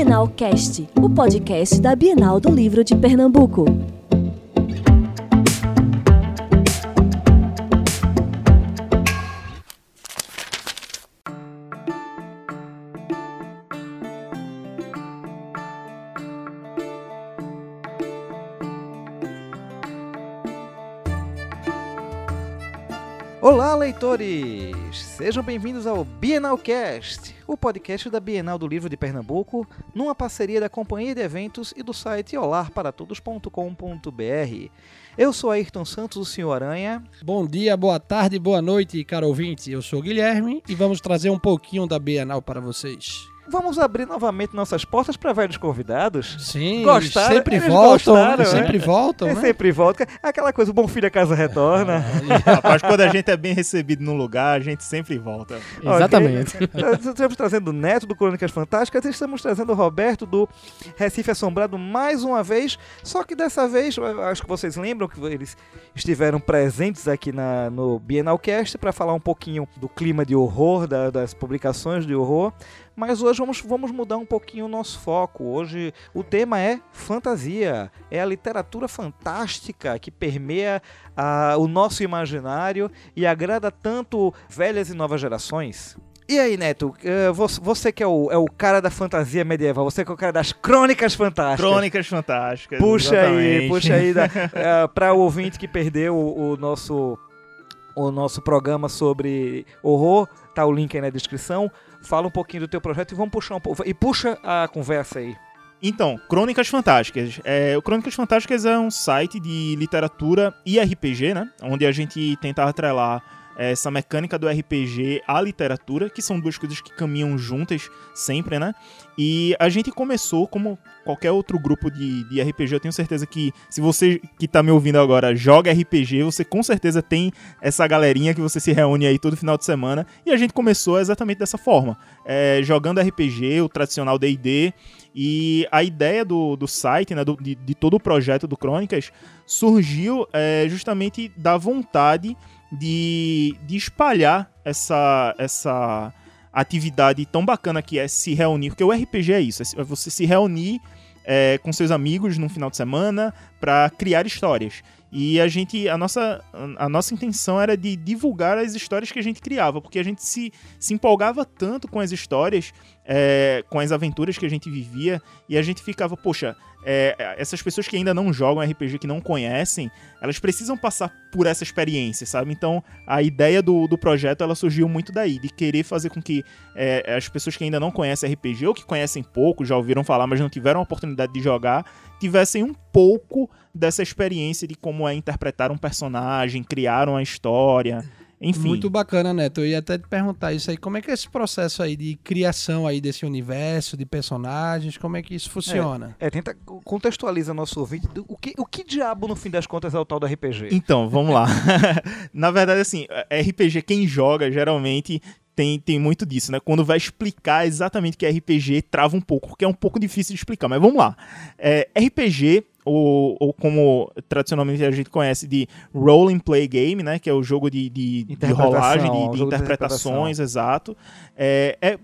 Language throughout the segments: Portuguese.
Bienal Cast, o podcast da Bienal do Livro de Pernambuco. Leitores! Sejam bem-vindos ao Bienalcast, o podcast da Bienal do Livro de Pernambuco, numa parceria da Companhia de Eventos e do site olarparatodos.com.br. Eu sou Ayrton Santos, o Senhor Aranha. Bom dia, boa tarde, boa noite, caro ouvinte. Eu sou Guilherme e vamos trazer um pouquinho da Bienal para vocês. Vamos abrir novamente nossas portas para velhos convidados. Sim, Gostaram? sempre Eles voltam, gostaram, né? né? sempre voltam, É né? sempre volta. Aquela coisa, o bom filho a casa retorna. Rapaz, quando a gente é bem recebido num lugar, a gente sempre volta. Exatamente. Nós Estamos trazendo o Neto do Crônicas Fantásticas e estamos trazendo o Roberto do Recife Assombrado mais uma vez. Só que dessa vez, acho que vocês lembram que eles estiveram presentes aqui na, no Bienalcast para falar um pouquinho do clima de horror, da- das publicações de horror. Mas hoje vamos, vamos mudar um pouquinho o nosso foco. Hoje o tema é fantasia. É a literatura fantástica que permeia ah, o nosso imaginário e agrada tanto velhas e novas gerações. E aí, Neto, eh, você, que é o, é o cara da fantasia medieval, você que é o cara das crônicas fantásticas. Crônicas fantásticas. Puxa aí, exatamente. puxa aí para o ouvinte que perdeu o, o nosso o nosso programa sobre horror, tá o link aí na descrição. Fala um pouquinho do teu projeto e vamos puxar um pouco e puxa a conversa aí. Então, Crônicas Fantásticas. É, o Crônicas Fantásticas é um site de literatura e RPG, né? Onde a gente tenta atrelar é, essa mecânica do RPG à literatura, que são duas coisas que caminham juntas sempre, né? E a gente começou como qualquer outro grupo de, de RPG. Eu tenho certeza que se você que tá me ouvindo agora joga RPG, você com certeza tem essa galerinha que você se reúne aí todo final de semana. E a gente começou exatamente dessa forma, é, jogando RPG, o tradicional D&D. E a ideia do, do site, né, do- de, de todo o projeto do Crônicas, surgiu é, justamente da vontade de, de espalhar essa, essa atividade tão bacana que é se reunir, porque o RPG é isso, é você se reunir é, com seus amigos num final de semana para criar histórias. E a gente, a nossa, a nossa intenção era de divulgar as histórias que a gente criava, porque a gente se, se empolgava tanto com as histórias, é, com as aventuras que a gente vivia, e a gente ficava, poxa, é, essas pessoas que ainda não jogam RPG, que não conhecem, elas precisam passar por essa experiência, sabe? Então, a ideia do, do projeto, ela surgiu muito daí, de querer fazer com que é, as pessoas que ainda não conhecem RPG, ou que conhecem pouco, já ouviram falar, mas não tiveram a oportunidade de jogar, tivessem um pouco dessa experiência de como é interpretar um personagem, criar uma história, enfim. Muito bacana, Neto. Eu ia até te perguntar isso aí. Como é que é esse processo aí de criação aí desse universo, de personagens, como é que isso funciona? É, tenta contextualiza nosso ouvinte do- o que, o que diabo no fim das contas é o tal do RPG. Então, vamos lá. Na verdade, assim, RPG, quem joga, geralmente tem, tem muito disso, né? Quando vai explicar exatamente o que é RPG, trava um pouco, porque é um pouco difícil de explicar. Mas vamos lá. É, RPG, ou, ou como tradicionalmente a gente conhece de Role and Play Game, né? Que é o jogo de, de, de rolagem, de de interpretações, exato. É, é,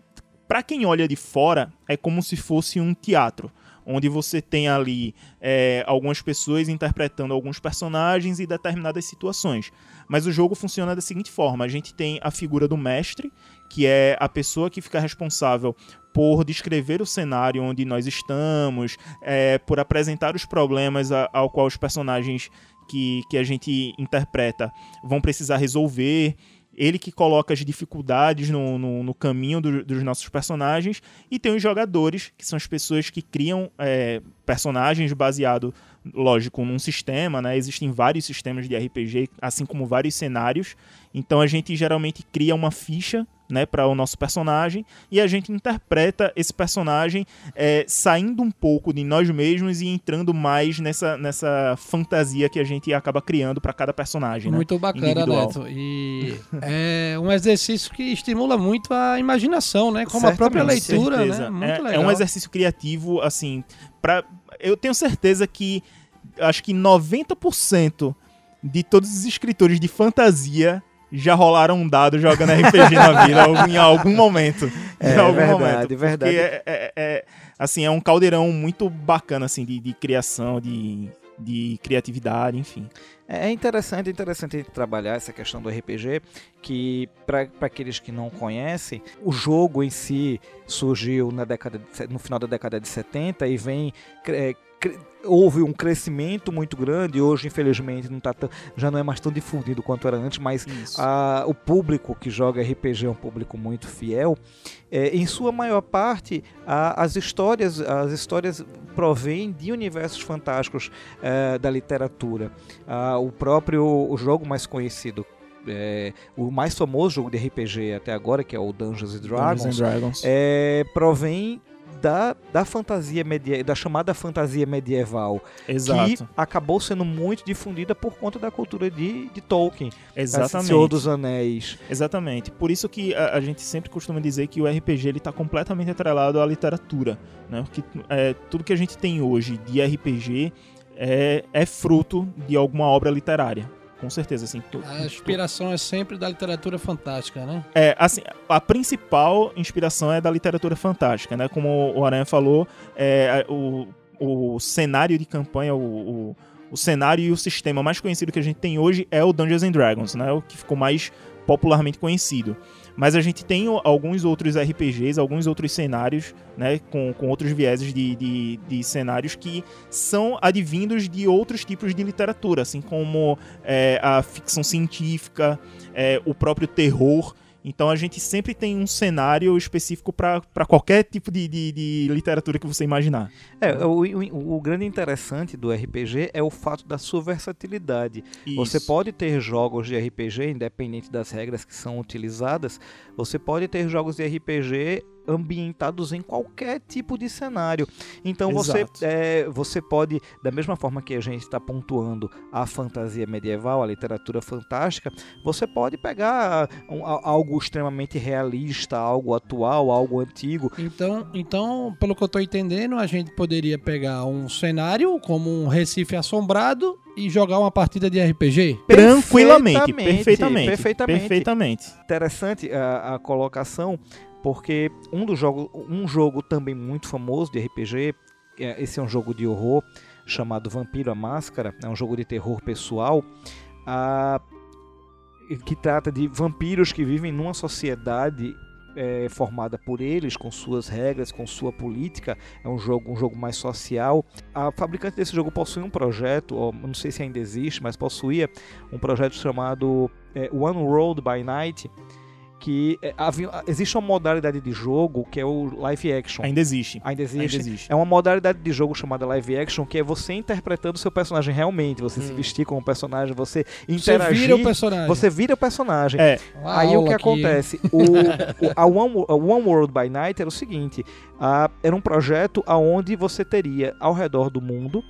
para quem olha de fora, é como se fosse um teatro onde você tem ali é, algumas pessoas interpretando alguns personagens e determinadas situações. Mas o jogo funciona da seguinte forma: a gente tem a figura do mestre, que é a pessoa que fica responsável por descrever o cenário onde nós estamos, é, por apresentar os problemas a- ao qual os personagens que, que a gente interpreta vão precisar resolver. Ele que coloca as dificuldades no, no, no caminho do- dos nossos personagens. E tem os jogadores, que são as pessoas que criam é, personagens baseado, lógico, num sistema, né? Existem vários sistemas de RPG, assim como vários cenários. Então a gente geralmente cria uma ficha né, para o nosso personagem e a gente interpreta esse personagem é, saindo um pouco de nós mesmos e entrando mais nessa, nessa fantasia que a gente acaba criando para cada personagem. Né? Muito bacana, Individual. Neto. E é um exercício que estimula muito a imaginação, né? Como a própria Certamente, leitura, certeza. né? Muito é, legal. é um exercício criativo, assim, para eu tenho certeza que acho que 90% de todos os escritores de fantasia já rolaram um dado jogando RPG na vida em algum momento. É, em algum verdade, momento. verdade. Porque é, é- é- assim, é um caldeirão muito bacana, assim, de, de criação, de, de criatividade, enfim. É interessante, é interessante trabalhar essa questão do RPG, que para aqueles que não conhecem, o jogo em si surgiu na década de no final da década de 70 e vem é, houve um crescimento muito grande, hoje infelizmente não tá tão- já não é mais tão difundido quanto era antes, mas a- o público que joga RPG é um público muito fiel. É, em sua maior parte, a- as histórias as histórias provêm de universos fantásticos é, da literatura. Ah, o próprio o jogo mais conhecido, é, o mais famoso jogo de RPG até agora, que é o Dungeons and Dragons, Dungeons and Dragons. é, provém da, da fantasia medieval, da chamada fantasia medieval, que Exato. acabou sendo muito difundida por conta da cultura de, de Tolkien, Exatamente. Senhor dos Anéis. Exatamente. Por isso que a, a gente sempre costuma dizer que o RPG ele está completamente atrelado à literatura, né? Porque é, tudo que a gente tem hoje de RPG é, é fruto de alguma obra literária. Com certeza, assim. tu- A inspiração é sempre da literatura fantástica, né? É, assim, a principal inspiração é da literatura fantástica, né? Como o Aranha falou, é, o, o cenário de campanha, o, o, o cenário e o sistema mais conhecido que a gente tem hoje é o Dungeons and Dragons, né? O que ficou mais popularmente conhecido. Mas a gente tem alguns outros RPGs, alguns outros cenários, né? Com, com outros vieses de, de, de cenários que são advindos de outros tipos de literatura, assim como é, a ficção científica, é, o próprio terror. Então a gente sempre tem um cenário específico para qualquer tipo de, de, de literatura que você imaginar. É, o, o- o grande interessante do RPG é o fato da sua versatilidade. Você Isso. pode ter jogos de RPG, independente das regras que são utilizadas, você pode ter jogos de RPG ambientados em qualquer tipo de cenário. Então você, é, você pode, da mesma forma que a gente está pontuando a fantasia medieval, a literatura fantástica, você pode pegar um- a- algo extremamente realista, algo atual, algo antigo. Então, então, pelo que eu tô entendendo, a gente poderia pegar um cenário como um Recife assombrado e jogar uma partida de RPG. Tranquilamente, Perfeitamente, perfeitamente. perfeitamente. Perfeitamente. interessante a, a colocação, porque um dos jogos, um jogo também muito famoso de RPG, é- esse é um jogo de horror chamado Vampiro a Máscara, é um jogo de terror pessoal, que trata de vampiros que vivem numa sociedade é, formada por eles, com suas regras, com sua política. É um jogo, um jogo mais social. A fabricante desse jogo possui um projeto, não sei se ainda existe, mas possuía um projeto chamado é, One World by Night, que é, havia- existe uma modalidade de jogo que é o live action. Ainda existe. Ainda existe. Ainda existe. É uma modalidade de jogo chamada live action, que é você interpretando o seu personagem realmente, você se Hum. vestir como personagem, você Você interagir, vira o personagem. você vira o personagem. É, Uma Aí o que aqui. acontece? O, o- a, One, a One World by Night era o seguinte: a- era um projeto aonde você teria ao redor do mundo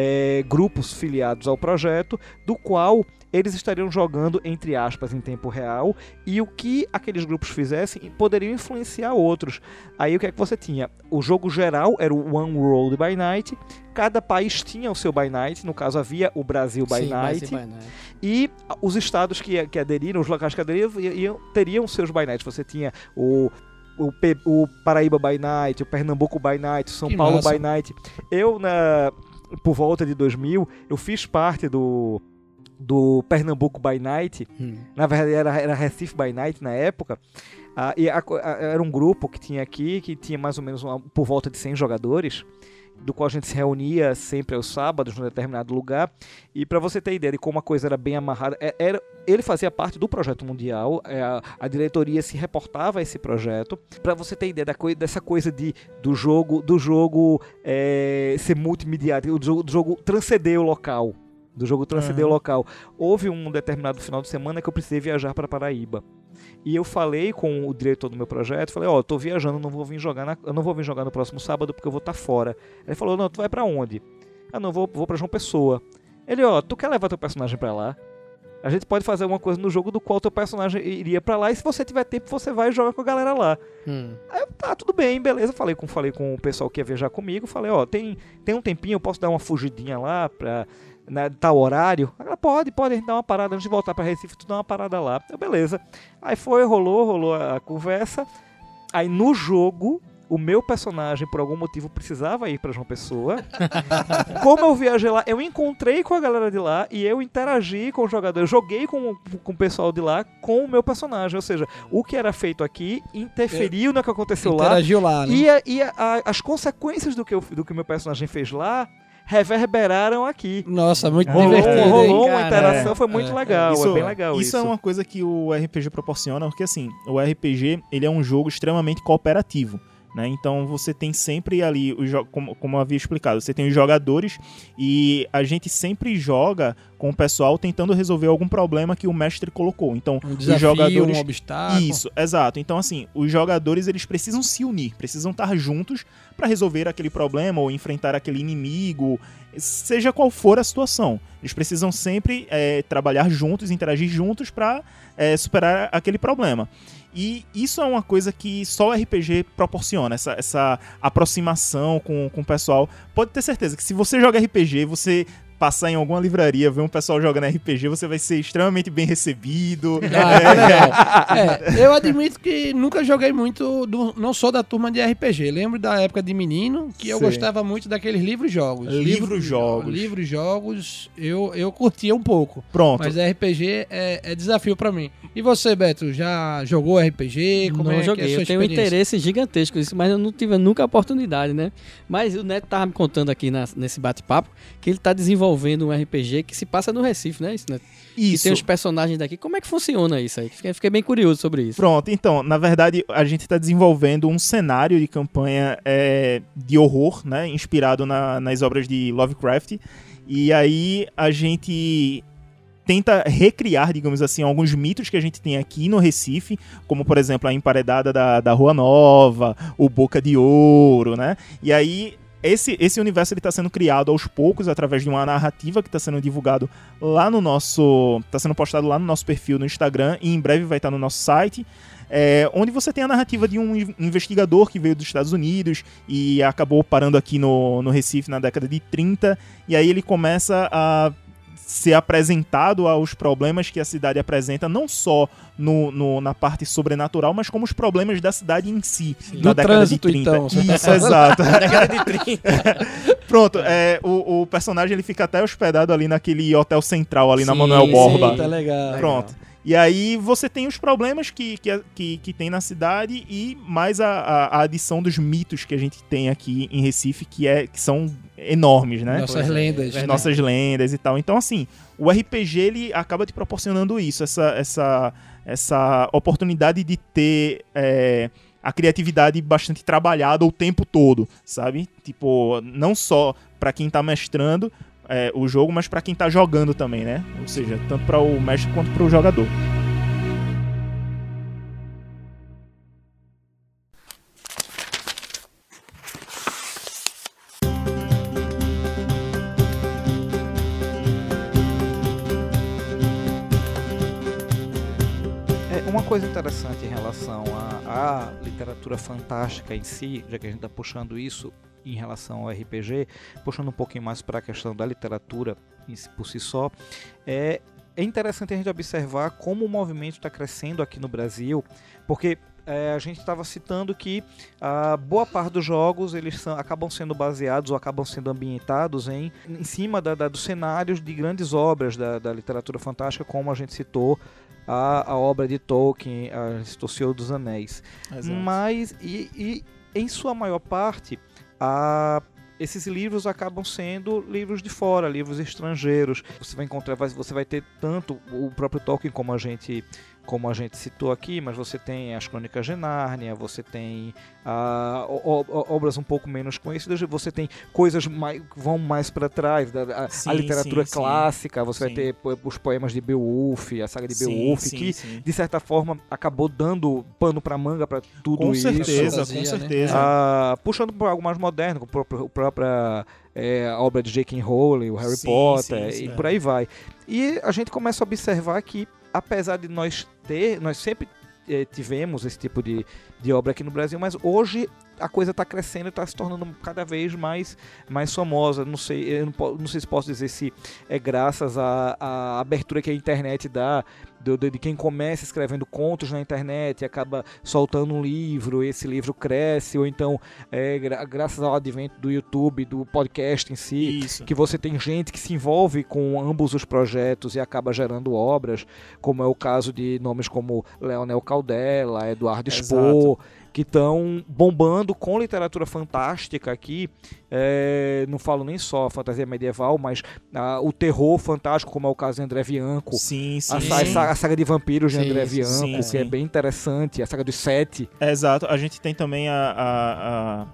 é, grupos filiados ao projeto, do qual eles estariam jogando, entre aspas, em tempo real, e o que aqueles grupos fizessem poderiam influenciar outros. Aí o que é que você tinha? O jogo geral era o One World by Night, cada país tinha o seu by night, no caso havia o Brasil by Sim, night, by Night. e os estados que, que aderiram, os locais que aderiram, iam- teriam seus by nights. Você tinha o, o, Pe- o Paraíba by night, o Pernambuco by night, o São Que Paulo massa. by night. Eu, na, por volta de 2000, eu fiz parte do, do Pernambuco by night. Hum. Na verdade, era, era Recife by night na época. Ah, e a a- era um grupo que tinha aqui, que tinha mais ou menos uma- por volta de 100 jogadores, do qual a gente se reunia sempre aos sábados, num determinado lugar. E para você ter ideia de como a coisa era bem amarrada, é- era, ele fazia parte do projeto mundial, é, a, a diretoria se reportava a esse projeto. Para você ter ideia da coi- dessa coisa de, do jogo, do jogo é, ser multimediático, do jogo, do jogo transcender o local. Do jogo transcender o Aham. local. Houve um determinado final de semana que eu precisei viajar para Paraíba. E eu falei com o diretor do meu projeto, falei, ó, eu tô viajando, não vou vir jogar na- eu não vou vir jogar no próximo sábado porque eu vou estar fora. Ele falou, não, tu vai pra onde? Ah, não, vou, vou pra João Pessoa. Ele, ó, tu quer levar teu personagem pra lá? A gente pode fazer alguma coisa no jogo do qual teu personagem iria pra lá e se você tiver tempo, você vai jogar com a galera lá. Hum. Aí eu, tá, tudo bem, beleza. Falei com, falei com o pessoal que ia viajar comigo. Falei, ó, tem, tem um tempinho, eu posso dar uma fugidinha lá pra né, tal horário? Ela, pode, pode, a gente dá uma parada antes de voltar pra Recife, tu dá uma parada lá. Eu, beleza. Aí foi, rolou, rolou a conversa. Aí no jogo, o meu personagem, por algum motivo, precisava ir pra João Pessoa. Como eu viajei lá, eu encontrei com a galera de lá e eu interagi com os jogadores, joguei com, com o pessoal de lá com o meu personagem. Ou seja, o que era feito aqui interferiu no que aconteceu lá. Interagiu lá, né? E, a- e a- a- as consequências do que, eu- do que o meu personagem fez lá reverberaram aqui. Nossa, muito Rolou, divertido, hein? rolou uma cara? interação, É, foi muito é, legal, é bem legal isso. é uma coisa que o RPG proporciona, porque assim, o RPG ele é um jogo extremamente cooperativo. Né? Então você tem sempre ali, os como, como eu havia explicado, você tem os jogadores e a gente sempre joga com o pessoal tentando resolver algum problema que o mestre colocou. Então, Um os desafio, jogadores. um obstáculo. Isso, exato. Então, assim, os jogadores eles precisam se unir, precisam estar juntos para resolver aquele problema ou enfrentar aquele inimigo, seja qual for a situação. Eles precisam sempre é, trabalhar juntos, interagir juntos para superar aquele problema. E isso é uma coisa que só o RPG proporciona, essa, essa aproximação com, com o pessoal. Pode ter certeza que se você joga RPG, você passar em alguma livraria, ver um pessoal jogando RPG, você vai ser extremamente bem recebido. Ah, é legal. É, eu admito que nunca joguei muito, do- não sou da turma de RPG. Lembro da época de menino que eu Sei. gostava muito daqueles livros-jogos. Livros-jogos. Livros-jogos, eu, eu curtia um pouco. Pronto. Mas RPG é, é desafio pra mim. E você, Beto, já jogou RPG? Como não é que é joguei, eu tenho um interesse gigantesco nisso, mas eu não tive nunca a oportunidade, né? Mas o Neto tava me contando aqui na- nesse bate-papo que ele tá desenvolvendo um RPG que se passa no Recife, né? Isso? E Isso. tem os personagens daqui. Como é que funciona isso aí? Fiquei, fiquei bem curioso sobre isso. Pronto, então, na verdade, a gente está desenvolvendo um cenário de campanha é, de horror, né? Inspirado na- nas obras de Lovecraft. E aí a gente tenta recriar, digamos assim, alguns mitos que a gente tem aqui no Recife, como por exemplo a emparedada da, da Rua Nova, o Boca de Ouro, né? E aí esse, esse universo está sendo criado aos poucos através de uma narrativa que está sendo divulgado lá no nosso, está sendo postado lá no nosso perfil no Instagram e em breve vai estar no nosso site. É, onde você tem a narrativa de um in- investigador que veio dos Estados Unidos e acabou parando aqui no, no Recife na década de 30, e aí ele começa a ser apresentado aos problemas que a cidade apresenta, não só no, no- na parte sobrenatural, mas como os problemas da cidade em si, Do trânsito, então, você tá Isso, exato. Década de 30. Pronto, é, o, o personagem ele fica até hospedado ali naquele hotel central, ali na Sim, Manuel sim. Borba. Tá legal. Pronto. E aí você tem os problemas que, que, que, que tem na cidade e mais a, a, a adição dos mitos que a gente tem aqui em Recife, que, é, que são enormes, né? Nossas Pois é, lendas. é. Nossas lendas e tal. Então, assim, o RPG ele acaba te proporcionando isso, essa, essa, essa oportunidade de ter é, a criatividade bastante trabalhada o tempo todo, sabe? Tipo, não só pra quem tá mestrando é, o jogo, mas pra quem tá jogando também, né? Ou seja, tanto para o mestre quanto para o jogador. É, uma coisa interessante em relação à literatura fantástica em si, já que a gente está puxando isso em relação ao RPG, puxando um pouquinho mais para a questão da literatura por si só, é, é interessante a gente observar como o movimento está crescendo aqui no Brasil, porque é, a gente estava citando que a boa parte dos jogos eles são, acabam sendo baseados ou acabam sendo ambientados em, em cima da, da- dos cenários de grandes obras da, da literatura fantástica, como a gente citou a, a obra de Tolkien, a Senhor dos Anéis. Mas, e, e em sua maior parte, a, esses livros acabam sendo livros de fora, livros estrangeiros. Você vai encontrar, você vai ter tanto o próprio Tolkien como a gente como a gente citou aqui, mas você tem as Crônicas de Nárnia, você tem ah, obras um pouco menos conhecidas, você tem coisas mais, que vão mais para trás, da, a, a Sim, literatura sim, sim. clássica, você vai Sim. ter po- os poemas de Beowulf, a saga de Sim, Beowulf, sim, que sim. de certa forma acabou dando pano para manga para tudo Com isso. certeza, Fantasia, com né? certeza. Ah, puxando para algo mais moderno, como a própria- a é, a obra de J.K. Rowling, o Harry Sim, Potter sim, e por aí vai. E a gente começa a observar que, apesar de nós ter, nós sempre eh, tivemos esse tipo de, de obra aqui no Brasil, mas hoje a coisa está crescendo e está se tornando cada vez mais, mais famosa. Não sei, não, não sei se posso dizer se é graças à, à abertura que a internet dá, do- do- de quem começa escrevendo contos na internet e acaba soltando um livro, esse livro cresce, ou então é, gra- graças ao advento do YouTube, do podcast em si, Isso. que você tem gente que se envolve com ambos os projetos e acaba gerando obras, como é o caso de nomes como Leonel Caldela, Eduardo Spohr, que estão bombando com literatura fantástica aqui. É, não falo nem só fantasia medieval, mas ah, o terror fantástico, como é o caso de André Bianco. Sim, sim. A, sim. A saga- a saga de vampiros de Sim, André Bianco, sim, que é bem interessante, a saga dos sete. É, Exato. A gente tem também a,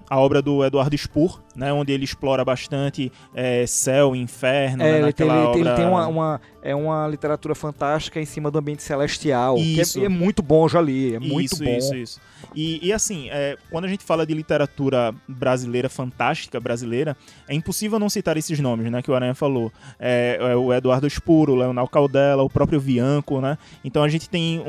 a, a, obra do Eduardo Spohr, né, onde ele explora bastante é, céu e inferno, É, né, ele, tem, ele tem- ele obra... tem uma, uma- é uma literatura fantástica em cima do ambiente celestial. que Isso. é, é muito bom, já li. É muito isso, bom. Isso, isso. E, e assim, é, quando a gente fala de literatura brasileira, fantástica brasileira, é impossível não citar esses nomes, né, que o Aranha falou. É, é o Eduardo Spuro, o Leonel Caldela, o próprio Bianco, né? Então a gente tem um-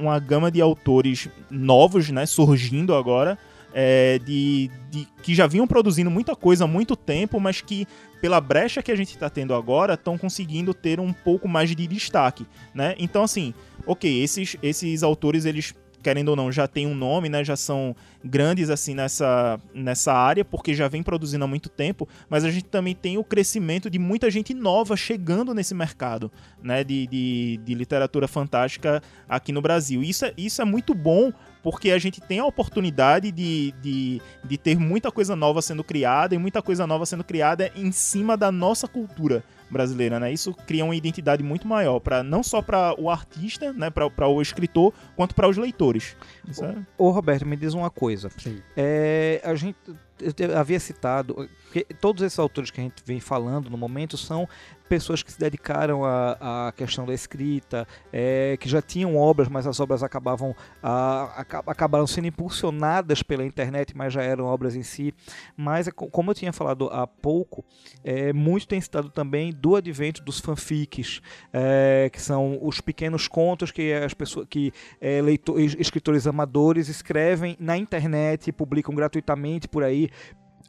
um- uma gama de autores novos, né, surgindo agora, é, de, de- que já vinham produzindo muita coisa há muito tempo, mas que pela brecha que a gente está tendo agora, estão conseguindo ter um pouco mais de destaque, né? Então assim, ok, esses, esses autores eles querendo ou não, já têm um nome, né? Já são grandes assim nessa, nessa área, porque já vem produzindo há muito tempo, mas a gente também tem o crescimento de muita gente nova chegando nesse mercado, né? De, de, de literatura fantástica aqui no Brasil. Isso é, isso é muito bom porque a gente tem a oportunidade de, de, de ter muita coisa nova sendo criada e muita coisa nova sendo criada em cima da nossa cultura brasileira, né? Isso cria uma identidade muito maior para não só para o artista, né, para o escritor, quanto para os leitores. Isso é- Ô Roberto, me diz uma coisa. Sim. É, a gente eu havia citado que todos esses autores que a gente vem falando no momento são pessoas que se dedicaram à, à questão da escrita, é, que já tinham obras, mas as obras acabavam ah, aca- acabaram sendo impulsionadas pela internet, mas já eram obras em si. Mas é co- como eu tinha falado há pouco, é, muito tem citado também do advento dos fanfics, é, que são os pequenos contos que as pessoas que é, leitor- es- escritores amadores escrevem na internet e publicam gratuitamente por aí.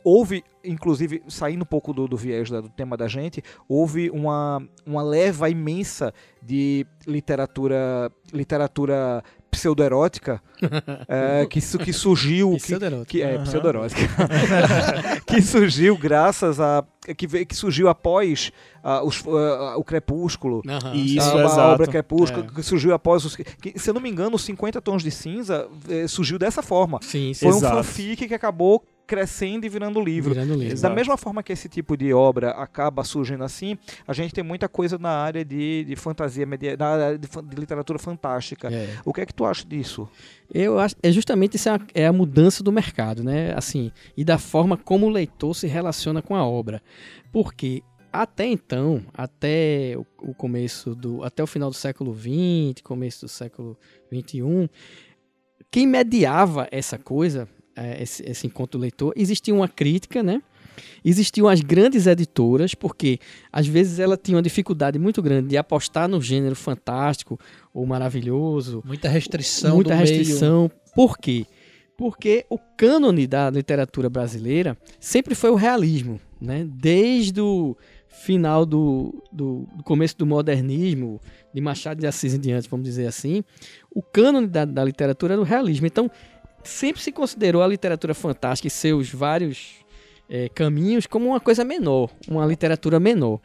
Houve, inclusive, saindo um pouco do, do viés da- do tema da gente, houve uma, uma leva imensa de literatura literatura pseudoerótica é, que, que surgiu. que, Pseudoerótica. que é Aham. pseudoerótica que surgiu graças a que, veio- que surgiu após ah, os- ah, o Crepúsculo Aham, Isso, a, a exato. obra Crepúsculo, É. que surgiu após os. Que, se eu não me engano, os 50 Tons de Cinza eh, surgiu dessa forma. Sim, sim. Foi um Exato. fanfic que acabou crescendo e virando livro. Virando livro. Da Exato. mesma forma que esse tipo de obra acaba surgindo assim, a gente tem muita coisa na área de, de fantasia, na área de, de literatura fantástica. É. O que é que tu acha disso? Eu acho, é justamente isso é a, é a mudança do mercado, né? Assim, e da forma como o leitor se relaciona com a obra. Porque até então, até o, o começo do, até o final do século XX, começo do século XXI, quem mediava essa coisa, esse, esse encontro do leitor, existia uma crítica, né? Existiam as grandes editoras, porque às vezes ela tinha uma dificuldade muito grande de apostar no gênero fantástico ou maravilhoso, Muita restrição muita do meio. restrição. Por quê? Porque o cânone da literatura brasileira sempre foi o realismo, né? Desde o final do, do, do começo do modernismo, de Machado de Assis em diante, vamos dizer assim, o cânone da, da literatura era o realismo. Então, sempre se considerou a literatura fantástica e seus vários eh, caminhos como uma coisa menor, uma literatura menor.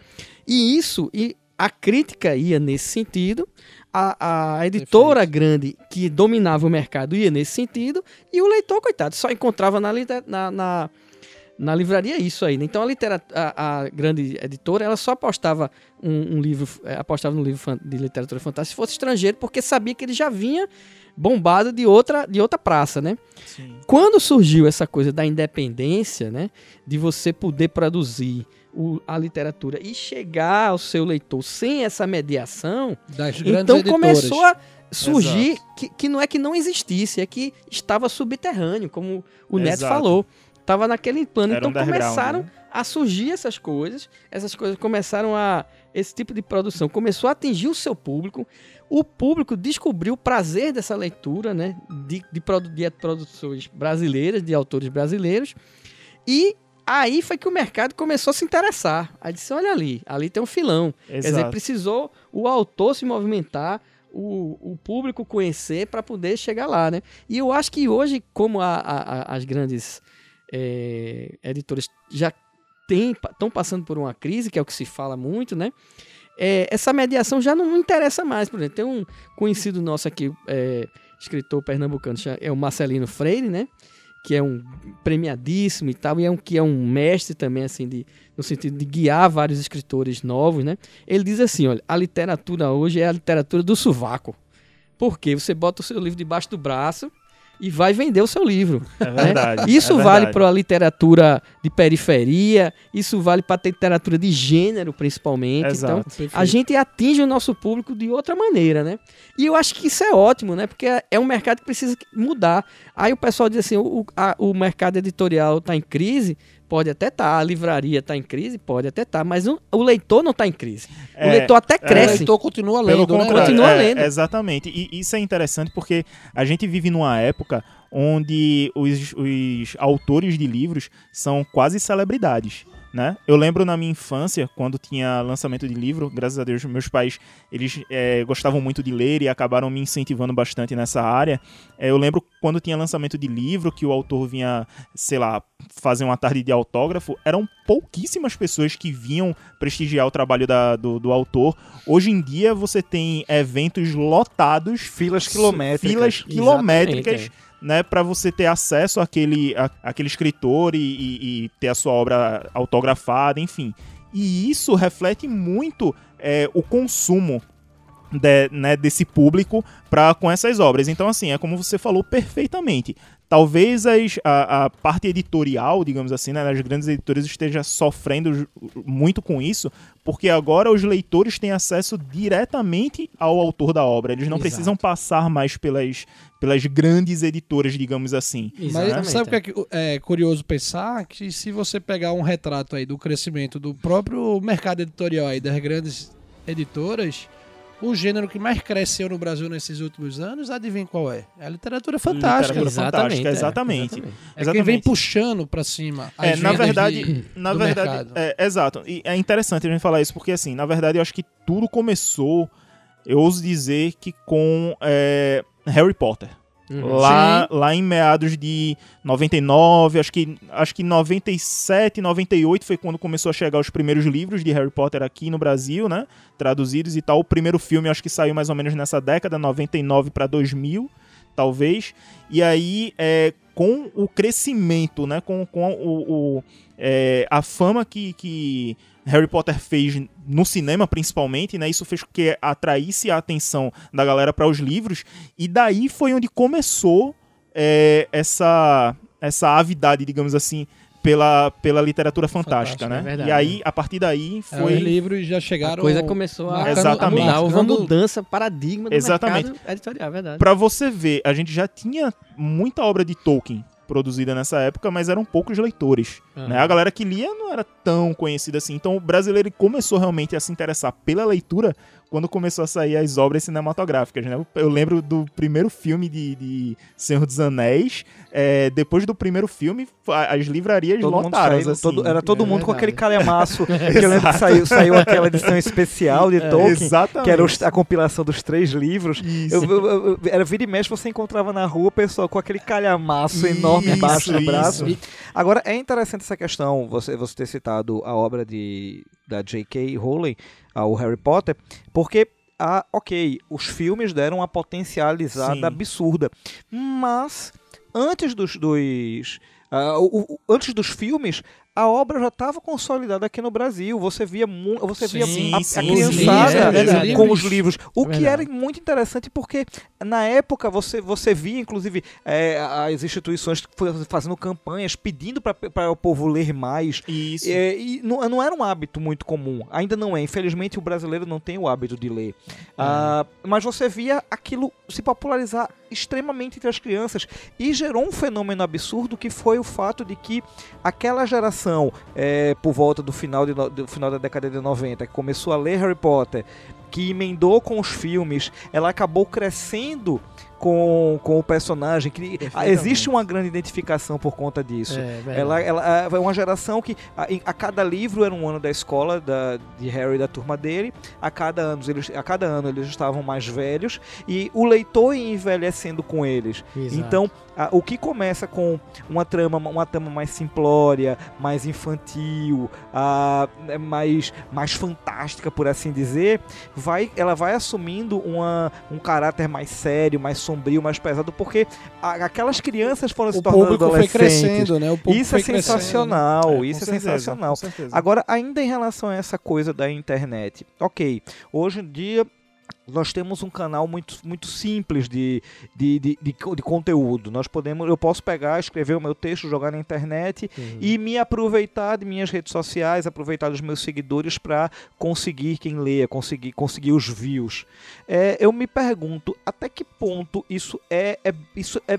E isso, e a crítica ia nesse sentido, a, a editora grande que dominava o mercado ia nesse sentido, e o leitor, coitado, só encontrava na, na, na, na livraria isso aí. né? Então a, a, a grande editora ela só apostava um, um livro, eh, apostava no livro de literatura fantástica se fosse estrangeiro, porque sabia que ele já vinha bombado de outra, de outra praça, né? Sim. Quando surgiu essa coisa da independência, né, de você poder produzir o- a literatura e chegar ao seu leitor sem essa mediação, Das então editoras. começou a surgir que, que não é que não existisse, é que estava subterrâneo, como o Neto Exato. falou. Estava naquele plano. Era então começaram né? a surgir essas coisas, essas coisas começaram a esse tipo de produção começou a atingir o seu público, o público descobriu o prazer dessa leitura, né? De, de, produ de produções brasileiras, de autores brasileiros, e aí foi que o mercado começou a se interessar. Aí disse: olha ali, ali tem um filão. Quer dizer, Exato. precisou o autor se movimentar, o, o público conhecer para poder chegar lá, né? E eu acho que hoje, como a- a- a- as grandes eh, editoras já estão passando por uma crise, que é o que se fala muito, né? É, essa mediação já não interessa mais. Por exemplo, tem um conhecido nosso aqui, é, escritor pernambucano, é o Marcelino Freire, né? Que é um premiadíssimo e tal, e é um que é um mestre também, assim, de, no sentido de guiar vários escritores novos, né? Ele diz assim: olha, a literatura hoje é a literatura do sovaco. Por quê? Você bota o seu livro debaixo do braço e vai vender o seu livro. É verdade. Isso é vale para a literatura de periferia, isso vale para a literatura de gênero, principalmente. Exato. Então, a gente atinge o nosso público de outra maneira, né? E eu acho que isso é ótimo, né? Porque é- é um mercado que precisa mudar. Aí o pessoal diz assim: o, a- o mercado editorial está em crise. Pode até estar, a livraria está em crise, pode até estar, mas o, o leitor não está em crise. o É, leitor até O cresce. leitor continua Pelo lendo, né? contrário, Continua é, lendo. Exatamente. E isso é interessante porque a gente vive numa época onde os, os autores de livros são quase celebridades. Né? Eu lembro na minha infância, quando tinha lançamento de livro, graças a Deus, meus pais eles é, gostavam muito de ler e acabaram me incentivando bastante nessa área. É, eu lembro quando tinha lançamento de livro, que o autor vinha, sei lá, fazer uma tarde de autógrafo, eram pouquíssimas pessoas que vinham prestigiar o trabalho da- do, do autor. Hoje em dia você tem eventos lotados, Filas quilométricas. filas quilométricas, Exatamente, né, para você ter acesso àquele, à- àquele escritor e, e- e ter a sua obra autografada, enfim. E isso reflete muito é, o consumo de- né, desse público para com essas obras. Então, assim, é como você falou perfeitamente. Talvez as- a, a parte editorial, digamos assim, né, das grandes editoras esteja sofrendo muito com isso, porque agora os leitores têm acesso diretamente ao autor da obra. Eles não Exato. precisam passar mais pelas, pelas grandes editoras, digamos assim. Mas Exatamente, sabe o que é, é curioso pensar? Que se você pegar um retrato aí do crescimento do próprio mercado editorial aí das grandes editoras, o gênero que mais cresceu no Brasil nesses últimos anos, adivinha qual é? É a literatura fantástica. Literatura fantástica, é, exatamente. É quem Exatamente. vem puxando pra cima. as É, na verdade, de- na do verdade, é, exato. E é interessante a gente falar isso porque assim, na verdade, eu acho que tudo começou, eu ouso dizer que com é, Harry Potter. Uhum. Lá, lá em meados de 99, acho que, acho que 97, 98 foi quando começou a chegar os primeiros livros de Harry Potter aqui no Brasil, né? Traduzidos e tal. O primeiro filme acho que saiu mais ou menos nessa década, 99 para 2000, talvez. E aí, é, com o crescimento, né? Com, com o, o, é, a fama que, que Harry Potter fez no cinema, principalmente, né? Isso fez com que atraísse a atenção da galera para os livros. E daí foi onde começou é, essa, essa avidade, digamos assim, pela, pela literatura fantástica, Fantástica, né? é verdade. e aí, a partir daí, É, foi... os livros já A chegaram. coisa começou a, Exatamente. mudar, houve uma marcando- mudança, paradigma do Exatamente. mercado editorial, é verdade. Pra você ver, a gente já tinha muita obra de Tolkien produzida nessa época, mas eram poucos leitores. Aham. né? A galera que lia não era tão conhecida assim. Então o brasileiro começou realmente a se interessar pela leitura quando começou a sair as obras cinematográficas. Né? Eu lembro do primeiro filme de, de Senhor dos Anéis. é, depois do primeiro filme, as livrarias Todo lotaram. saindo, assim. todo- era todo É mundo com aquele calhamaço. que eu lembro que saiu, saiu aquela edição especial de Tolkien, Exatamente. que era a compilação dos três livros. Isso. Eu, eu- eu- era vira e mexe, você encontrava na rua o pessoal com aquele calhamaço enorme Isso, embaixo do isso. braço. Agora, é interessante essa questão, você, você ter citado a obra de, da J.K. Rowling, ah, o Harry Potter, porque, ah, ok, os filmes deram uma potencializada Sim. absurda, mas antes dos... dos ah, o- o- antes dos filmes, a obra já estava consolidada aqui no Brasil. Você via, você via Sim, a, a sim, criançada sim, é verdade. com os livros. O É que era muito interessante porque na época você, você via, inclusive, é, as instituições fa- fazendo campanhas pedindo para o povo ler mais. Isso. É, e não, não era um hábito muito comum. Ainda não é. Infelizmente, o brasileiro não tem o hábito de ler. Ah, mas você via aquilo se popularizar extremamente entre as crianças. E gerou um fenômeno absurdo que foi o fato de que aquela geração geração é, por volta do final, de, do final da década de 90 que começou a ler Harry Potter, que emendou com os filmes, ela acabou crescendo com, com o personagem. Que, existe uma grande identificação por conta disso. É. Ela, ela é uma geração que a, a cada livro era um ano da escola da, de Harry e da turma dele. A cada, ano, eles, a cada ano eles estavam mais velhos e o leitor ia envelhecendo com eles. Exato. Então, o que começa com uma trama, uma trama mais simplória, mais infantil, a, é mais, mais fantástica, por assim dizer, vai, ela vai assumindo uma, um caráter mais sério, mais sombrio, mais pesado, porque a- aquelas crianças foram se O tornando público foi adolescentes. crescendo, né? O público Isso é foi sensacional, com isso é certeza, sensacional. Agora, ainda em relação a essa coisa da internet, ok, hoje em dia nós temos um canal muito, muito simples de, de, de, de, de conteúdo. Nós podemos, eu posso pegar, escrever o meu texto, jogar na internet Uhum. e me aproveitar de minhas redes sociais, aproveitar dos meus seguidores para conseguir quem leia, conseguir, conseguir os views. É, eu me pergunto até que ponto isso é, é isso é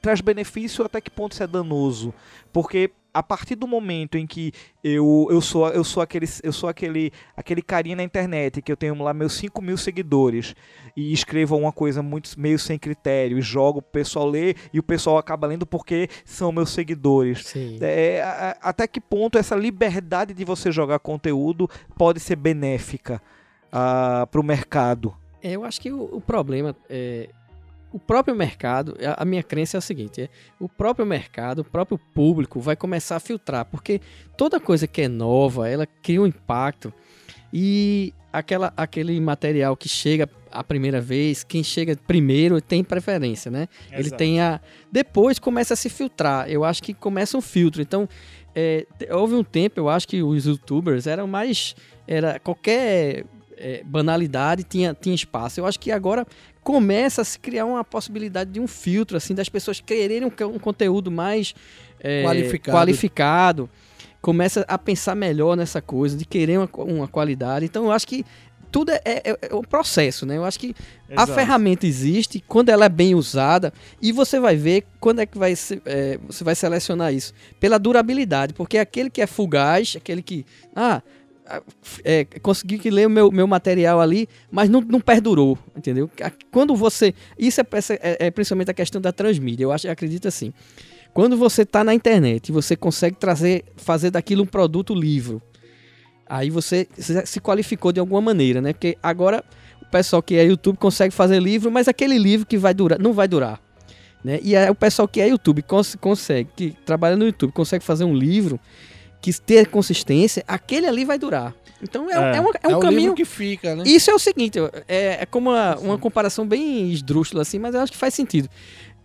traz benefício, até que ponto isso é danoso, porque a partir do momento em que eu, eu sou eu sou aquele eu sou aquele aquele carinha na internet que eu tenho lá meus 5 mil seguidores e escrevo alguma coisa muito meio sem critério e jogo o pessoal ler e o pessoal acaba lendo porque são meus seguidores Sim. é, a- a- até que ponto essa liberdade de você jogar conteúdo pode ser benéfica para o mercado? É, Eu acho que o, o problema é o próprio mercado. A, a minha crença é o seguinte: é, o próprio mercado, o próprio público vai começar a filtrar, porque toda coisa que é nova, ela cria um impacto e aquela, aquele material que chega a primeira vez, quem chega primeiro tem preferência, né? Ele Exato. tem a. Depois começa a se filtrar. Eu acho que começa um filtro. Então, é, houve um tempo, eu acho que os youtubers eram mais. Era qualquer é, banalidade tinha, tinha espaço. Eu acho que agora começa a se criar uma possibilidade de um filtro, assim, das pessoas quererem um, co- conteúdo mais é, Qualificado. qualificado. Começa a pensar melhor nessa coisa, de querer uma, uma qualidade. Então, eu acho que tudo é, é, é um processo, né? Eu acho que a Exato. ferramenta existe quando ela é bem usada e você vai ver quando é que vai é, você vai selecionar isso pela durabilidade, porque aquele que é fugaz, aquele que ah é, consegui que ler o meu, meu material ali, mas não, não perdurou, entendeu? Quando você isso é, essa- é, é principalmente a questão da transmídia. Eu acho, eu acredito assim. Quando você está na internet e você consegue trazer, fazer daquilo um produto livro, aí você se qualificou de alguma maneira, né? Porque agora o pessoal que é YouTube consegue fazer livro, mas aquele livro que vai durar, não vai durar. Né? E aí o pessoal que é YouTube cons- consegue, que trabalha no YouTube, consegue fazer um livro que ter consistência, aquele ali vai durar. Então é, É. é, um, é um É caminho. que fica, né? Isso é o seguinte, é, é como uma, uma comparação bem esdrúxula assim, mas eu acho que faz sentido.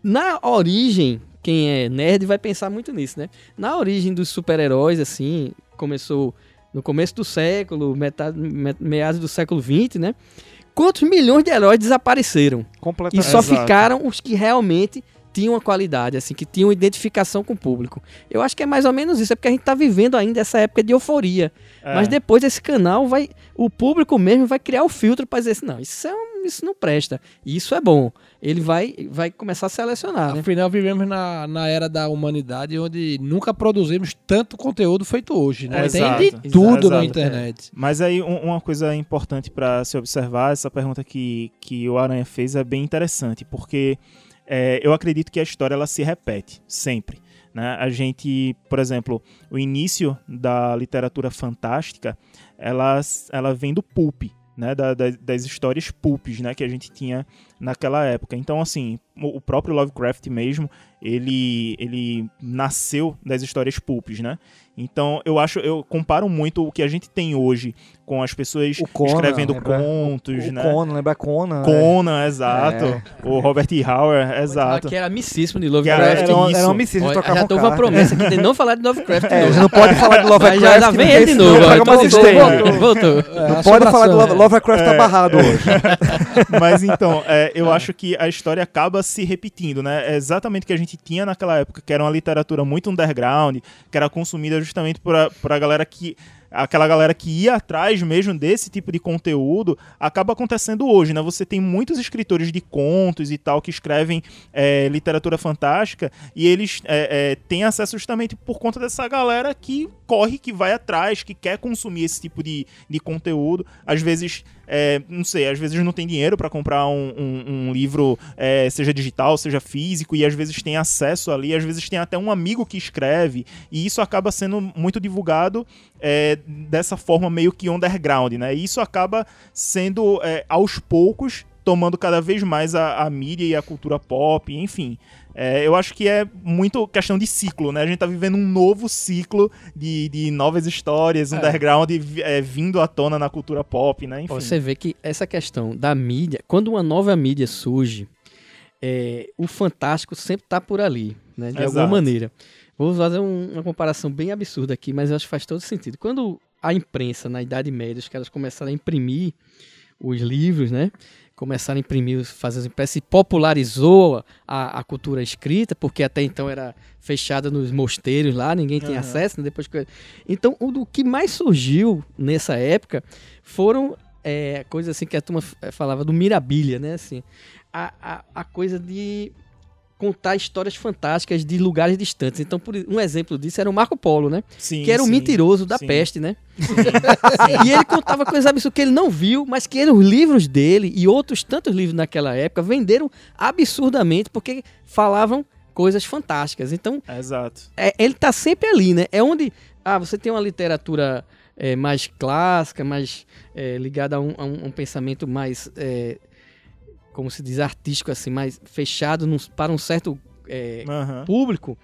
Na origem, quem é nerd vai pensar muito nisso, né? Na origem dos super-heróis, assim, começou no começo do século, metade, me- meados do século XX, né? Quantos milhões de heróis desapareceram? E Completamente. só Exato. ficaram os que realmente tinham uma qualidade, assim, que tinham identificação com o público. Eu acho que é mais ou menos isso, é porque a gente tá vivendo ainda essa época de euforia. É. Mas depois esse canal vai. O público mesmo vai criar o filtro para dizer assim, não, isso, é um- isso não presta. Isso é bom. Ele vai, vai começar a selecionar, né? Afinal, vivemos na, na era da humanidade onde nunca produzimos tanto conteúdo feito hoje, né? Exato. Tem de tudo na Exato. internet. Mas aí um- uma coisa importante para se observar, essa pergunta que, que o Aranha fez é bem interessante, porque é, eu acredito que a história ela se repete sempre. Né? A gente, por exemplo, o início da literatura fantástica, ela, ela vem do pulp, né? Da- da- das histórias pulps né? que a gente tinha naquela época. Então, assim, o o próprio Lovecraft mesmo, ele, ele nasceu das histórias pulps, né? Então, eu acho, eu comparo muito o que a gente tem hoje com as pessoas O Conan, escrevendo lembra? contos, o né? Conan, lembra Conan? né? Conan, exato. O Robert E. Howard, exato. Que era amicíssimo de Lovecraft. era- Era, era um homicídio, Olha, trocavam já tô com uma promessa aqui de não falar de Lovecraft. É, de não pode falar de Mas Lovecraft. já, já vem ele de novo. o Então, voltou, voltou. É, Não pode falar de Love-? Lovecraft tá É. barrado hoje. Mas então, é, eu acho que a história acaba se repetindo, né? É exatamente o que a gente tinha naquela época, que era uma literatura muito underground, que era consumida justamente por a, por a galera que aquela galera que ia atrás mesmo desse tipo de conteúdo, acaba acontecendo hoje, né? Você tem muitos escritores de contos e tal que escrevem é, literatura fantástica e eles é, é, têm acesso justamente por conta dessa galera que corre, que vai atrás, que quer consumir esse tipo de, de conteúdo. Às vezes é, não sei, às vezes não tem dinheiro para comprar um, um, um livro, é, seja digital, seja físico, e às vezes tem acesso ali, às vezes tem até um amigo que escreve, e isso acaba sendo muito divulgado é, dessa forma meio que underground, né? E isso acaba sendo é, aos poucos tomando cada vez mais a, a mídia e a cultura pop, enfim. É, eu acho que é muito questão de ciclo, né? A gente tá vivendo um novo ciclo de, de novas histórias, É. underground é, vindo à tona na cultura pop, né? Enfim. Você vê que essa questão da mídia, quando uma nova mídia surge, é, o fantástico sempre tá por ali, né? De alguma Exato. maneira. Vou fazer um- uma comparação bem absurda aqui, mas eu acho que faz todo sentido. Quando a imprensa, na Idade Média, os caras começaram a imprimir os livros, né? Começaram a imprimir, fazer os impressos, e popularizou a, a cultura escrita, porque até então era fechada nos mosteiros lá, ninguém tinha Aham. acesso, né? Depois que... Então, o do que mais surgiu nessa época foram é, coisas assim que a turma f- falava do mirabilha, né? Assim, a, a, a coisa de contar histórias fantásticas de lugares distantes. Então, por, um exemplo disso era o Marco Polo, né? Sim, que era o mentiroso da sim. peste, né? e ele contava coisas absurdas que ele não viu, mas que eram os livros dele e outros tantos livros naquela época venderam absurdamente porque falavam coisas fantásticas. Então, Exato. é, ele tá sempre ali, né? É onde ah, você tem uma literatura é, mais clássica, mais é, ligada a um, a um- pensamento mais, é, como se diz, artístico, assim, mais fechado num- para um certo é, Aham. público,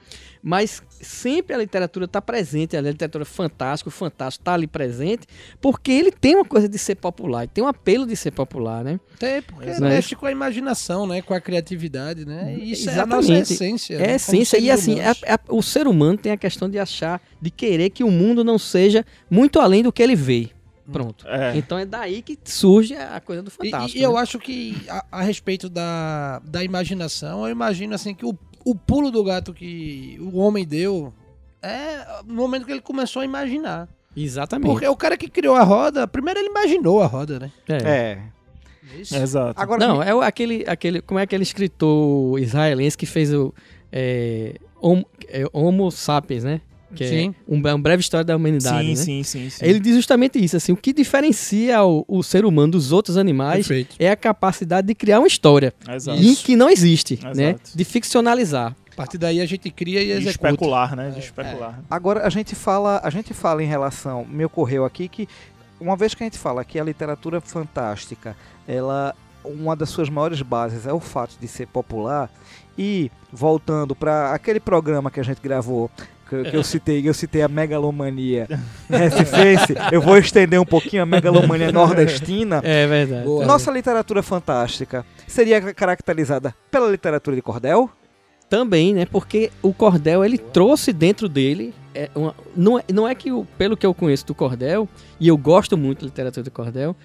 mas sempre a literatura está presente, a literatura fantástica, o fantástico está ali presente, porque ele tem uma coisa de ser popular, tem um apelo de ser popular, né? Até porque mexe com a imaginação, né? Com a criatividade, né? E Isso é a nossa Exatamente. essência. É né? essência, e assim, a- a- o ser humano tem a questão de achar, de querer que o mundo não seja muito além do que ele vê. Pronto. É. Então é daí que surge a coisa do E- fantástico. E, eu né? acho que a, a respeito da, da imaginação, eu imagino assim que o, o pulo do gato que o homem deu é no momento que ele começou a imaginar. Exatamente. Porque o cara que criou a roda, primeiro ele imaginou a roda, né? É. É. Isso. Exato. Agora, Não, é aquele, aquele. Como é aquele escritor israelense que fez o. É, Homo, é, Homo sapiens, né? Que Sim. é um, uma breve história da humanidade. sim, né? sim, sim, sim. Ele diz justamente isso, assim, o que diferencia o, o ser humano dos outros animais Perfeito. é a capacidade de criar uma história Exato. e que não existe, né? Exato. De ficcionalizar. A partir daí a gente cria e De executa. especular, né? De especular. Agora a gente fala, a gente fala em relação, me ocorreu aqui que uma vez que a gente fala que a literatura fantástica, ela uma das suas maiores bases é o fato de ser popular e voltando para aquele programa que a gente gravou que, que eu citei, eu citei a megalomania recifense, eu vou estender um pouquinho a megalomania nordestina. É verdade. Boa. Nossa literatura fantástica seria caracterizada pela literatura de cordel? Também, né? Porque o cordel, ele trouxe dentro dele. É uma- não, é, não é que, o, pelo que eu conheço do cordel, e eu gosto muito da literatura do cordel,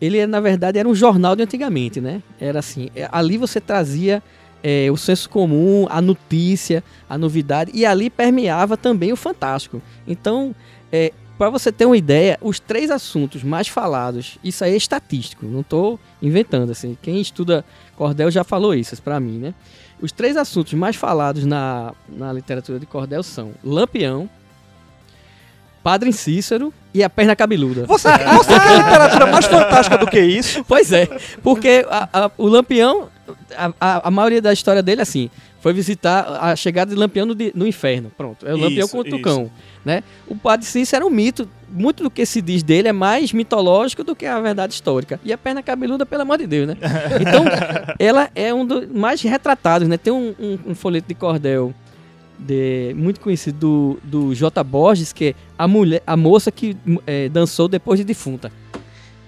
ele, na verdade, era um jornal de antigamente, né? Era assim: é, ali você trazia é, o senso comum, a notícia, a novidade, e ali permeava também o fantástico. Então, é, para você ter uma ideia, os três assuntos mais falados, isso aí é estatístico, não estou inventando. assim. Quem estuda cordel já falou isso para mim, né? Os três assuntos mais falados na, na literatura de cordel são Lampião, Padre Cícero e a perna cabeluda. Você, você quer literatura mais fantástica do que isso? Pois é, porque a- a- o Lampião, a, a- a maioria da história dele, assim, foi visitar a chegada de Lampião no, no inferno. Pronto, é o Lampião Isso, contra o isso. cão. Né? O Padre Cícero era um mito. Muito do que se diz dele é mais mitológico do que a verdade histórica. E a perna cabeluda, pelo amor de Deus, né? Então, ela é um dos mais retratados, né? Tem um, um- um folheto de cordel de- muito conhecido do, do J. Borges, que é a, mulher, a moça que eh, dançou depois de defunta.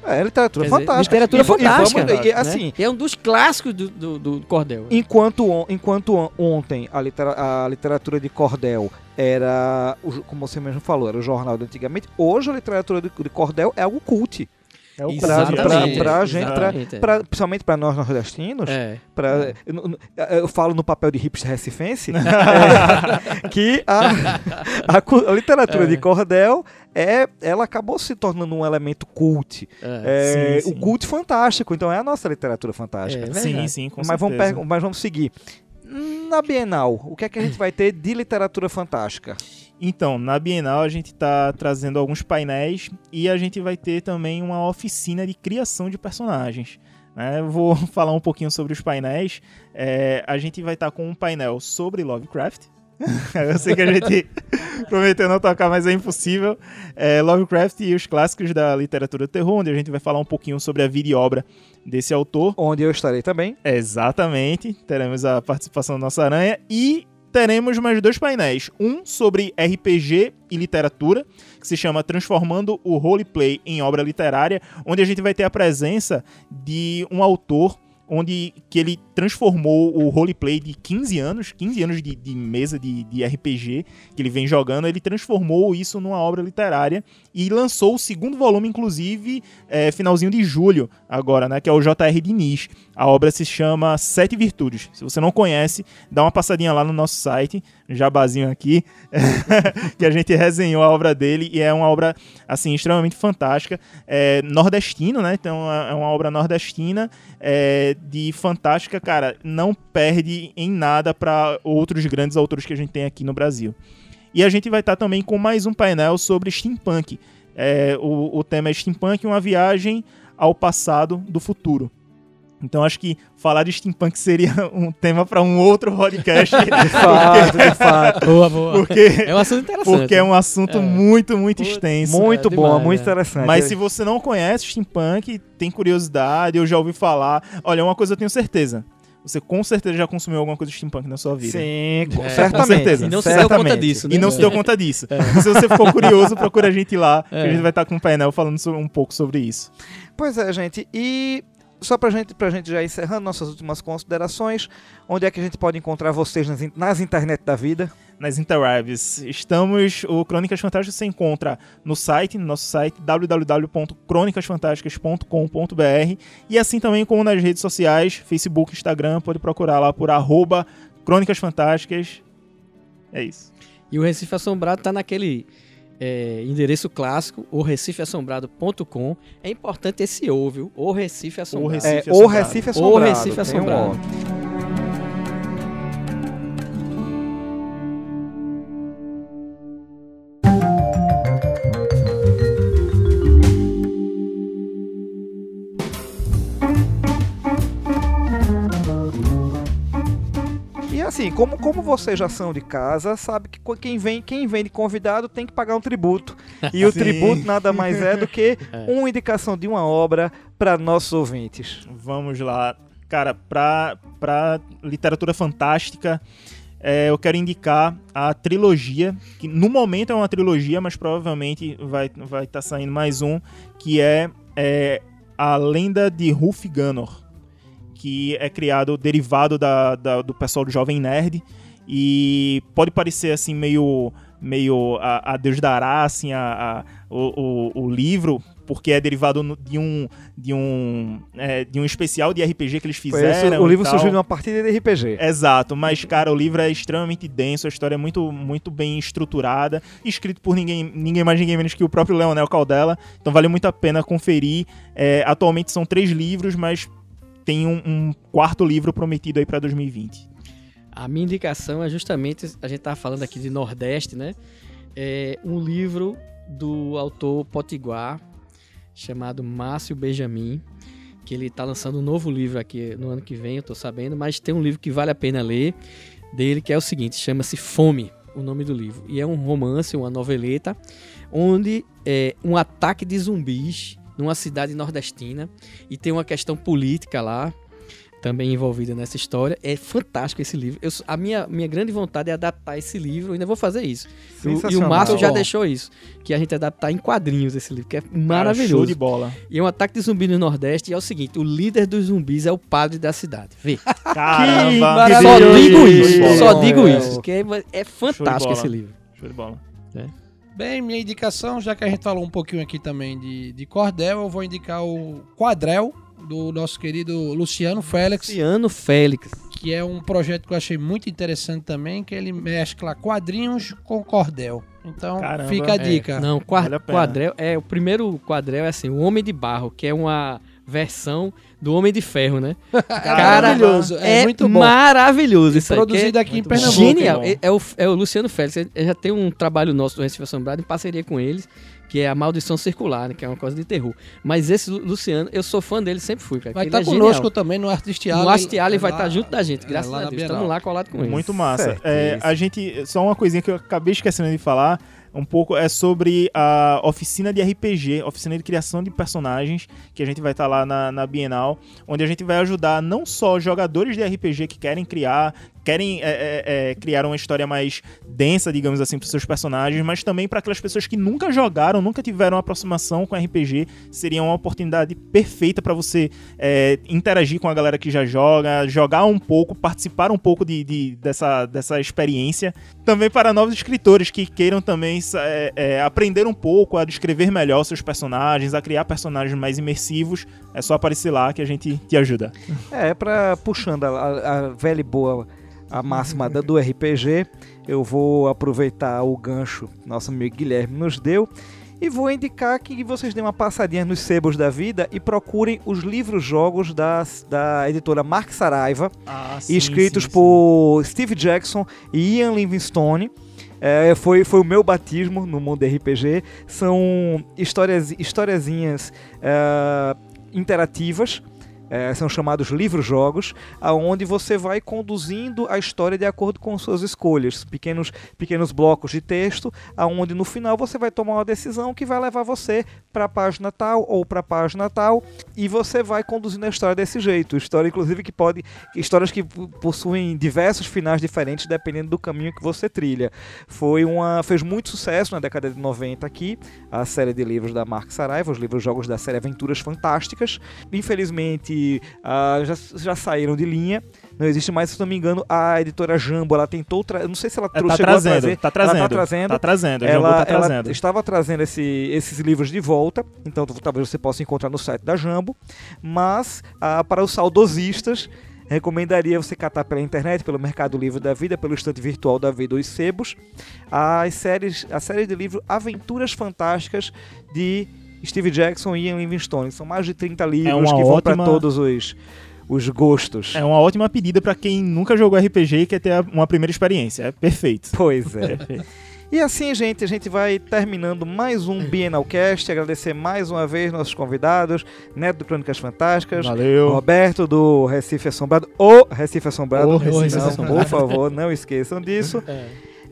É, literatura dizer, fantástica. literatura E e vamos- fantástica. e, né? assim, É um dos clássicos do, do, do cordel. enquanto, on- enquanto on- ontem a, litera- a literatura de cordel era, como você mesmo falou, era o jornal de antigamente, hoje a literatura de, de cordel é algo cult. É o Pra, Exatamente, pra, pra gente, pra, é. pra- principalmente pra nós nordestinos, É. pra- eu, não- eu falo no papel de hipster recifense, é, que a, a a literatura É. de cordel é, ela acabou se tornando um elemento cult. É. É, Sim, sim. O cult fantástico, então é a nossa literatura fantástica. É sim, sim, com mas, vamos certeza. pergun- mas vamos seguir. Na Bienal, o que é que a gente vai ter de literatura fantástica? Então, na Bienal a gente está trazendo alguns painéis e a gente vai ter também uma oficina de criação de personagens. né? Eu vou falar um pouquinho sobre os painéis. É, a gente vai estar com um painel sobre Lovecraft. Eu sei que a gente prometeu não tocar, mas é impossível. É, Lovecraft e os clássicos da literatura terror, onde a gente vai falar um pouquinho sobre a vida e obra desse autor. Onde eu estarei também. Exatamente. Teremos a participação da nossa aranha e teremos mais dois painéis. Um sobre RPG e literatura, que se chama Transformando o Roleplay em Obra Literária, onde a gente vai ter a presença de um autor onde que ele transformou o roleplay de 15 anos, 15 anos de, de mesa de, de RPG que ele vem jogando, ele transformou isso numa obra literária e lançou o segundo volume, inclusive, é, finalzinho de julho, agora, né? Que é o J.R. Diniz. A obra se chama Sete Virtudes. Se você não conhece, dá uma passadinha lá no nosso site, jabazinho aqui, que a gente resenhou a obra dele e é uma obra, assim, extremamente fantástica. É nordestino, né? Então é uma obra nordestina é, de fantástica, cara, não perde em nada para outros grandes autores que a gente tem aqui no Brasil. E a gente vai estar também com mais um painel sobre steampunk. É, o, o tema é steampunk, uma viagem ao passado do futuro. Então acho que falar de steampunk seria um tema para um outro podcast. De fato, de fato. Boa, boa. porque, É um assunto interessante. porque é um assunto É. muito, muito Putz, extenso. Muito É bom, demais, muito né? interessante. Mas se você não conhece steampunk, tem curiosidade, eu já ouvi falar. Olha, uma coisa eu tenho certeza. Você com certeza já consumiu alguma coisa de steampunk na sua vida. Sim, com- É, certamente. com certeza. E não se deu conta certamente. disso, né? E não se deu conta disso. Se você ficou curioso, procura a gente lá, que É. a gente vai estar com um painel falando um pouco sobre isso. Pois é, gente. E só pra gente, pra gente já encerrando nossas últimas considerações, onde é que a gente pode encontrar vocês nas, nas internet da vida? Nas interwebs. Estamos. O Crônicas Fantásticas se encontra no site, no nosso site, www.cronicasfantásticas.com.br e assim também como nas redes sociais, Facebook, Instagram, pode procurar lá por arroba Crônicas Fantásticas. É isso. E o Recife Assombrado tá naquele é, endereço clássico, o recifeassombrado.com. É importante esse O, viu? O Recife Assombrado. Recife é, o Assombrado. Recife O Assombrado. Recife tem um Assombrado. Assim, como, como vocês já são de casa, sabe que quem vem, quem vem de convidado tem que pagar um tributo. E o tributo nada mais é do que É. uma indicação de uma obra para nossos ouvintes. Vamos lá. Cara, pra, pra literatura fantástica, é, eu quero indicar a trilogia, que no momento é uma trilogia, mas provavelmente vai estar vai tá saindo mais um, que é, é A Lenda de Rulf Gunnar, que é criado, derivado da, da- do pessoal do Jovem Nerd, e pode parecer assim meio meio a, a Deus dará assim a, a- o, o, o livro porque é derivado de um de um é, de um especial de RPG que eles fizeram o e livro surgiu numa partida de RPG. Exato, mas cara, o livro é extremamente denso, a história é muito, muito bem estruturada, escrito por ninguém, ninguém mais ninguém menos que o próprio Leonel Caldela, então vale muito a pena conferir. É, atualmente são três livros, mas tem um, um quarto livro prometido aí pra 2020. A minha indicação é justamente, a gente tá falando aqui de Nordeste, né? É um livro do autor potiguar chamado Márcio Benjamin, que ele tá lançando um novo livro aqui no ano que vem, eu tô sabendo, mas tem um livro que vale a pena ler dele, que é o seguinte, chama-se Fome, o nome do livro. E é um romance, uma noveleta, onde é um ataque de zumbis numa cidade nordestina e tem uma questão política lá, também envolvida nessa história. É fantástico esse livro. Eu, a minha, minha grande vontade é adaptar esse livro, eu ainda vou fazer isso. E o- E o. Márcio já deixou isso, que a gente adaptar em quadrinhos esse livro, que é Cara, show maravilhoso. de bola. E é um ataque de zumbi no Nordeste e é o seguinte, o líder dos zumbis é o padre da cidade. Vê. Caramba! maravilhoso. Só digo isso, só digo É. isso, que é, é fantástico esse livro. Show de bola. Bem, minha indicação, já que a gente falou um pouquinho aqui também de, de cordel, eu vou indicar o Quadrel, do nosso querido Luciano Félix, Luciano Félix. que é um projeto que eu achei muito interessante também, que ele mescla quadrinhos com cordel. Então, Caramba. fica a É, dica. não, qua- Vale a é o primeiro quadrel é assim, o Homem de Barro, que é uma versão do Homem de Ferro, né? É maravilhoso, é, é muito bom. maravilhoso isso aí. que é Produzido aqui em. Pernambuco. Genial. É, é o, é o Luciano Félix. Ele já tem um trabalho nosso do Recife Assombrado em parceria com eles, que é a Maldição Circular, né, que é uma coisa de terror. Mas esse Lu- Luciano, eu sou fã dele, sempre fui, cara. Vai estar ele é conosco genial. também no Artist Alley. No Asti Alley é vai estar junto da gente, é graças a Deus. Estamos lá colado com ele. Muito massa. É, a gente. Só uma coisinha que eu acabei esquecendo de falar. Um pouco é sobre a oficina de RPG, oficina de criação de personagens, que a gente vai estar lá na, na Bienal, onde a gente vai ajudar não só jogadores de RPG que querem criar, querem é, é, é, criar uma história mais densa, digamos assim, para seus personagens, mas também para aquelas pessoas que nunca jogaram, nunca tiveram aproximação com RPG, seria uma oportunidade perfeita para você é, interagir com a galera que já joga, jogar um pouco, participar um pouco de, de- dessa, dessa experiência. Também para novos escritores que queiram também é, é, aprender um pouco a descrever melhor seus personagens, a criar personagens mais imersivos, é só aparecer lá que a gente te ajuda. É, pra puxando a, a- a velha e boa a máxima da- do RPG, eu vou aproveitar o gancho que nosso amigo Guilherme nos deu e vou indicar que vocês deem uma passadinha nos sebos da vida e procurem os livros-jogos da, da editora Mark Saraiva, escritos por Steve Jackson e Ian Livingstone. É, foi, foi o meu batismo no mundo RPG. São histórias, historiazinhas é, interativas. É, são chamados livros-jogos, aonde você vai conduzindo a história de acordo com suas escolhas, pequenos, pequenos blocos de texto, aonde no final você vai tomar uma decisão que vai levar você para a página tal ou para a página tal, e você vai conduzindo a história desse jeito. História, inclusive, que pode. Histórias que po- possuem diversos finais diferentes dependendo do caminho que você trilha. Foi uma. fez muito sucesso na década de 90 aqui, a série de livros da Mark Saraiva, os livros-jogos da série Aventuras Fantásticas. Infelizmente, ah, já, já saíram de linha. Não existe mais, se não me engano, a editora Jambo, ela tentou. Tra... Não sei se ela É, trou- tá a trazendo, trazer. tá trazendo, Ela tá trazendo. tá trazendo, a Ela, tá ela trazendo. estava trazendo esse- esses livros de volta, então talvez você possa encontrar no site da Jambo, mas ah, para os saudosistas, recomendaria você catar pela internet, pelo Mercado Livre da Vida, pelo estante virtual da Vida os Sebos, as séries, a série de livro Aventuras Fantásticas de Steve Jackson e Ian Livingstone. São mais de 30 livros É que vão para ótima- todos os, os gostos. É uma ótima pedida pra quem nunca jogou RPG e quer ter uma primeira experiência. É perfeito. Pois é. E assim, gente, a gente vai terminando mais um Bienalcast. Agradecer mais uma vez nossos convidados, Neto do Crônicas Fantásticas, Valeu. Roberto do Recife Assombrado, o Recife Assombrado, O não, Recife Assombrado. por favor, não esqueçam disso.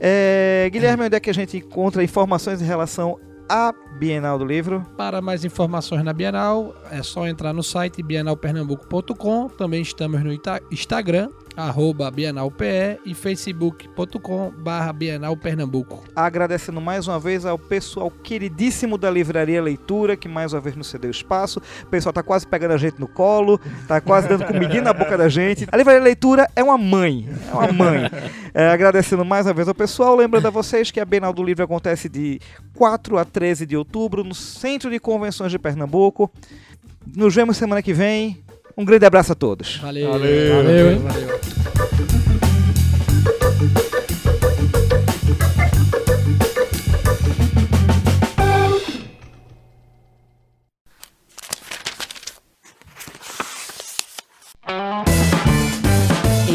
É, Guilherme, onde é que a gente encontra informações em relação à Bienal do Livro? Para mais informações na Bienal, é só entrar no site bienalpernambuco.com. Também estamos no Instagram, arroba bienalpe e facebook.com barra bienalpernambuco. Agradecendo mais uma vez ao pessoal queridíssimo da Livraria Leitura, que mais uma vez nos cedeu espaço. O pessoal tá quase pegando a gente no colo, tá quase dando comidinha na boca da gente. A Livraria Leitura é uma mãe, é uma mãe. É, agradecendo mais uma vez ao pessoal, lembrando a vocês que a Bienal do Livro acontece de 4 a 13 de outubro no Centro de Convenções de Pernambuco. Nos vemos semana que vem. Um grande abraço a todos. Valeu. Valeu. Valeu, hein? Valeu.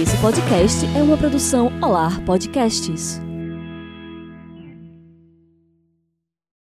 Esse podcast é uma produção Olar Podcasts.